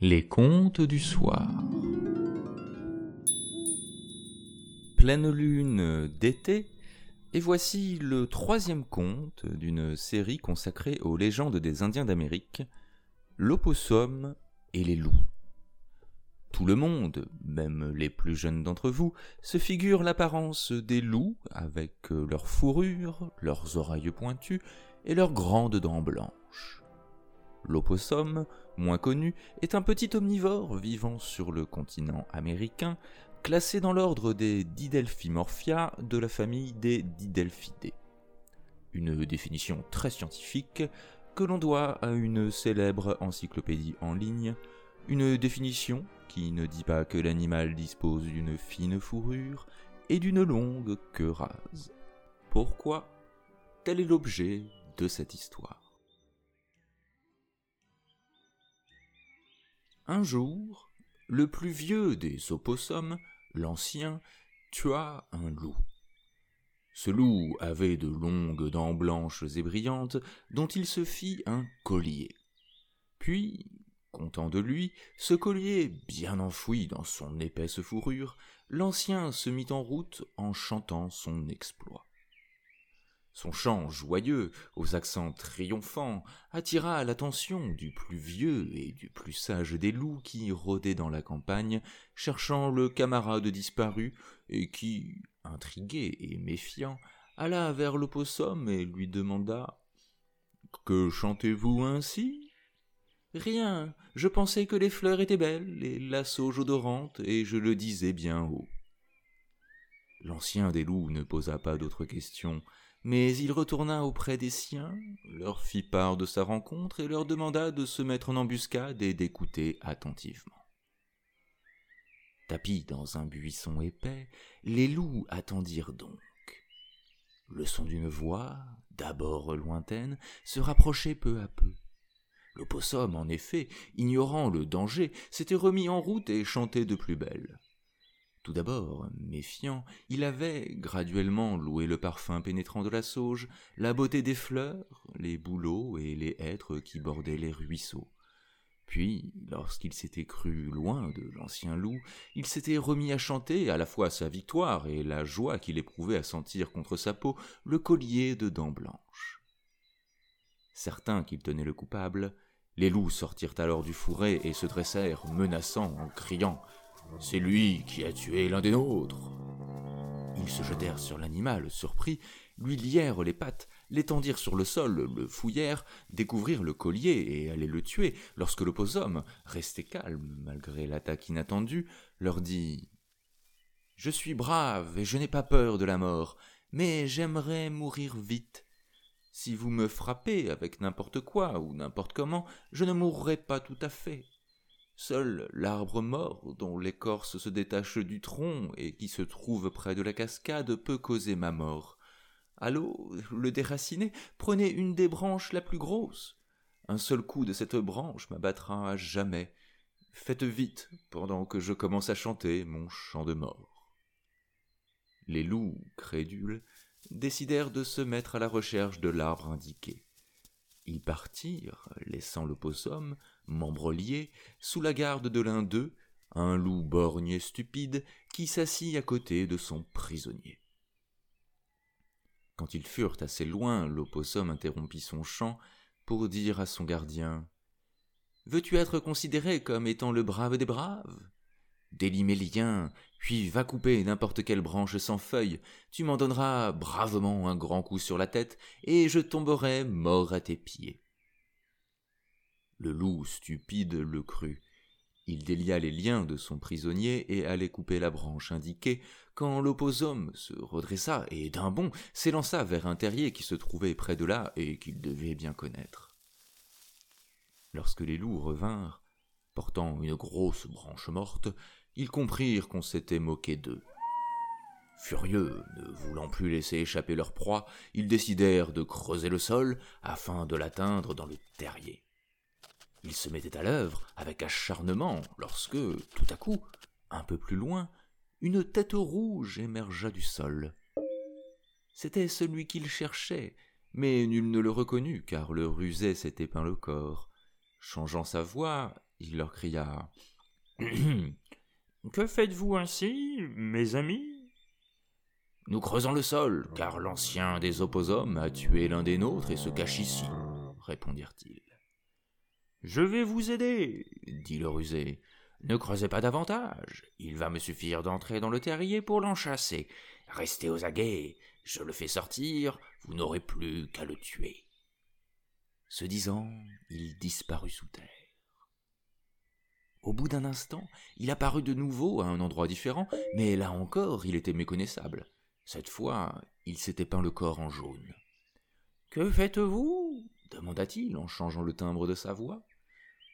Les contes du soir. Pleine lune d'été, et voici le troisième conte d'une série consacrée aux légendes des Indiens d'Amérique, l'opossum et les loups. Tout le monde, même les plus jeunes d'entre vous, se figure l'apparence des loups avec leurs fourrures, leurs oreilles pointues et leurs grandes dents blanches. L'opossum, moins connu, est un petit omnivore vivant sur le continent américain, classé dans l'ordre des Didelphimorphia de la famille des Didelphidés. Une définition très scientifique que l'on doit à une célèbre encyclopédie en ligne, une définition qui ne dit pas que l'animal dispose d'une fine fourrure et d'une longue queue rase. Pourquoi? Tel est l'objet de cette histoire. Un jour, le plus vieux des opossums, l'ancien, tua un loup. Ce loup avait de longues dents blanches et brillantes dont il se fit un collier. Puis, content de lui, ce collier bien enfoui dans son épaisse fourrure, l'ancien se mit en route en chantant son exploit. Son chant joyeux, aux accents triomphants, attira l'attention du plus vieux et du plus sage des loups qui rôdaient dans la campagne, cherchant le camarade disparu, et qui, intrigué et méfiant, alla vers l'opossum et lui demanda Que chantez-vous ainsi? Rien, je pensais que les fleurs étaient belles, et la sauge odorante, et je le disais bien haut. L'ancien des loups ne posa pas d'autres questions, mais il retourna auprès des siens, leur fit part de sa rencontre et leur demanda de se mettre en embuscade et d'écouter attentivement. Tapis dans un buisson épais, les loups attendirent donc. Le son d'une voix, d'abord lointaine, se rapprochait peu à peu. L'opossum, en effet, ignorant le danger, s'était remis en route et chantait de plus belle. Tout d'abord, méfiant, il avait graduellement loué le parfum pénétrant de la sauge, la beauté des fleurs, les bouleaux et les hêtres qui bordaient les ruisseaux. Puis, lorsqu'il s'était cru loin de l'ancien loup, il s'était remis à chanter à la fois sa victoire et la joie qu'il éprouvait à sentir contre sa peau le collier de dents blanches. Certains qu'il tenait le coupable, les loups sortirent alors du fourré et se dressèrent menaçants en criant c'est lui qui a tué l'un des nôtres. Ils se jetèrent sur l'animal, surpris, lui lièrent les pattes, l'étendirent sur le sol, le fouillèrent, découvrirent le collier et allaient le tuer, lorsque l'opposum, resté calme malgré l'attaque inattendue, leur dit Je suis brave et je n'ai pas peur de la mort, mais j'aimerais mourir vite. Si vous me frappez avec n'importe quoi ou n'importe comment, je ne mourrai pas tout à fait. Seul l'arbre mort, dont l'écorce se détache du tronc et qui se trouve près de la cascade, peut causer ma mort. Allô, le déraciné, prenez une des branches la plus grosse. Un seul coup de cette branche m'abattra à jamais. Faites vite, pendant que je commence à chanter mon chant de mort. Les loups, crédules, décidèrent de se mettre à la recherche de l'arbre indiqué. Ils partirent, laissant le possum, lié, sous la garde de l'un d'eux, un loup borgne et stupide, qui s'assit à côté de son prisonnier. Quand ils furent assez loin, l'opossum interrompit son chant pour dire à son gardien Veux-tu être considéré comme étant le brave des braves? Délie mes liens, puis va couper n'importe quelle branche sans feuilles, tu m'en donneras bravement un grand coup sur la tête, et je tomberai mort à tes pieds. Le loup stupide le crut. Il délia les liens de son prisonnier et allait couper la branche indiquée, quand l'oposum se redressa et d'un bond s'élança vers un terrier qui se trouvait près de là et qu'il devait bien connaître. Lorsque les loups revinrent, portant une grosse branche morte, ils comprirent qu'on s'était moqué d'eux. Furieux, ne voulant plus laisser échapper leur proie, ils décidèrent de creuser le sol afin de l'atteindre dans le terrier. Ils se mettaient à l'œuvre avec acharnement lorsque, tout à coup, un peu plus loin, une tête rouge émergea du sol. C'était celui qu'ils cherchaient, mais nul ne le reconnut car le rusé s'était peint le corps. Changeant sa voix, il leur cria Que faites-vous ainsi, mes amis? Nous creusons le sol, car l'ancien des opposums a tué l'un des nôtres et se cache ici, répondirent-ils. Je vais vous aider, dit le rusé. Ne creusez pas davantage. Il va me suffire d'entrer dans le terrier pour l'enchasser. Restez aux aguets. Je le fais sortir. Vous n'aurez plus qu'à le tuer. Ce disant, il disparut sous terre. Au bout d'un instant, il apparut de nouveau à un endroit différent, mais là encore il était méconnaissable. Cette fois, il s'était peint le corps en jaune. Que faites-vous? demanda-t-il en changeant le timbre de sa voix.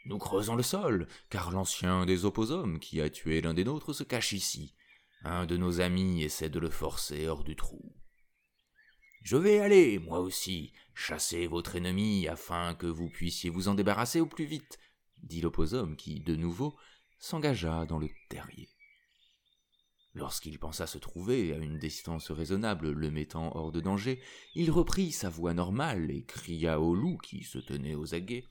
Nous creusons le sol, car l'ancien des opposums qui a tué l'un des nôtres se cache ici. Un de nos amis essaie de le forcer hors du trou. Je vais aller, moi aussi, chasser votre ennemi afin que vous puissiez vous en débarrasser au plus vite, dit l'opposum qui, de nouveau, s'engagea dans le terrier. Lorsqu'il pensa se trouver à une distance raisonnable le mettant hors de danger, il reprit sa voix normale et cria au loup qui se tenait aux aguets.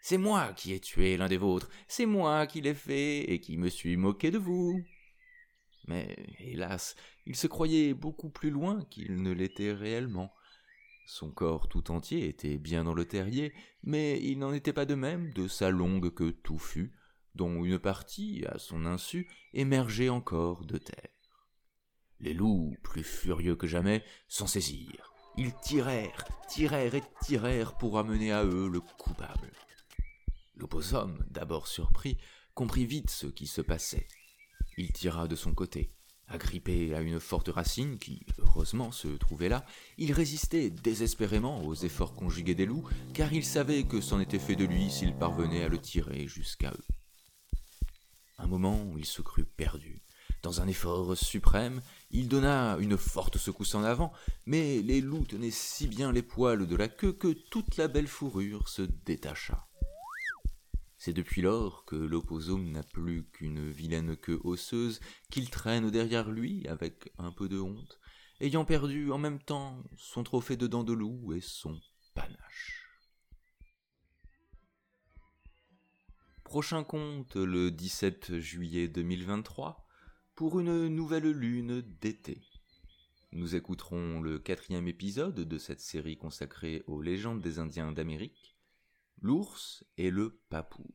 C'est moi qui ai tué l'un des vôtres, c'est moi qui l'ai fait et qui me suis moqué de vous. Mais, hélas, il se croyait beaucoup plus loin qu'il ne l'était réellement. Son corps tout entier était bien dans le terrier, mais il n'en était pas de même de sa longue queue touffue, dont une partie, à son insu, émergeait encore de terre. Les loups, plus furieux que jamais, s'en saisirent. Ils tirèrent, tirèrent et tirèrent pour amener à eux le coupable. L'oposum, d'abord surpris, comprit vite ce qui se passait. Il tira de son côté, Agrippé à une forte racine qui, heureusement, se trouvait là, il résistait désespérément aux efforts conjugués des loups, car il savait que c'en était fait de lui s'il parvenait à le tirer jusqu'à eux. Un moment où il se crut perdu. Dans un effort suprême, il donna une forte secousse en avant, mais les loups tenaient si bien les poils de la queue que toute la belle fourrure se détacha. C'est depuis lors que l'opposum n'a plus qu'une vilaine queue osseuse qu'il traîne derrière lui avec un peu de honte, ayant perdu en même temps son trophée de dents de loup et son panache. Prochain conte le 17 juillet 2023 pour une nouvelle lune d'été. Nous écouterons le quatrième épisode de cette série consacrée aux légendes des Indiens d'Amérique l'ours et le papouse.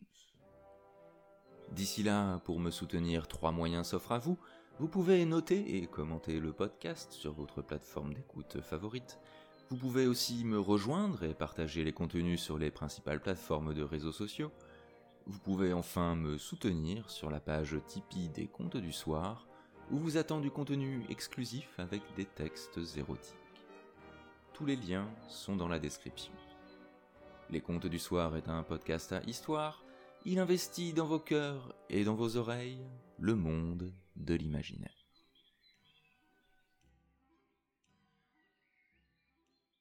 D'ici là, pour me soutenir, trois moyens s'offrent à vous. Vous pouvez noter et commenter le podcast sur votre plateforme d'écoute favorite. Vous pouvez aussi me rejoindre et partager les contenus sur les principales plateformes de réseaux sociaux. Vous pouvez enfin me soutenir sur la page Tipeee des Contes du Soir, où vous attend du contenu exclusif avec des textes érotiques. Tous les liens sont dans la description. Les Contes du Soir est un podcast à histoire. Il investit dans vos cœurs et dans vos oreilles le monde de l'imaginaire.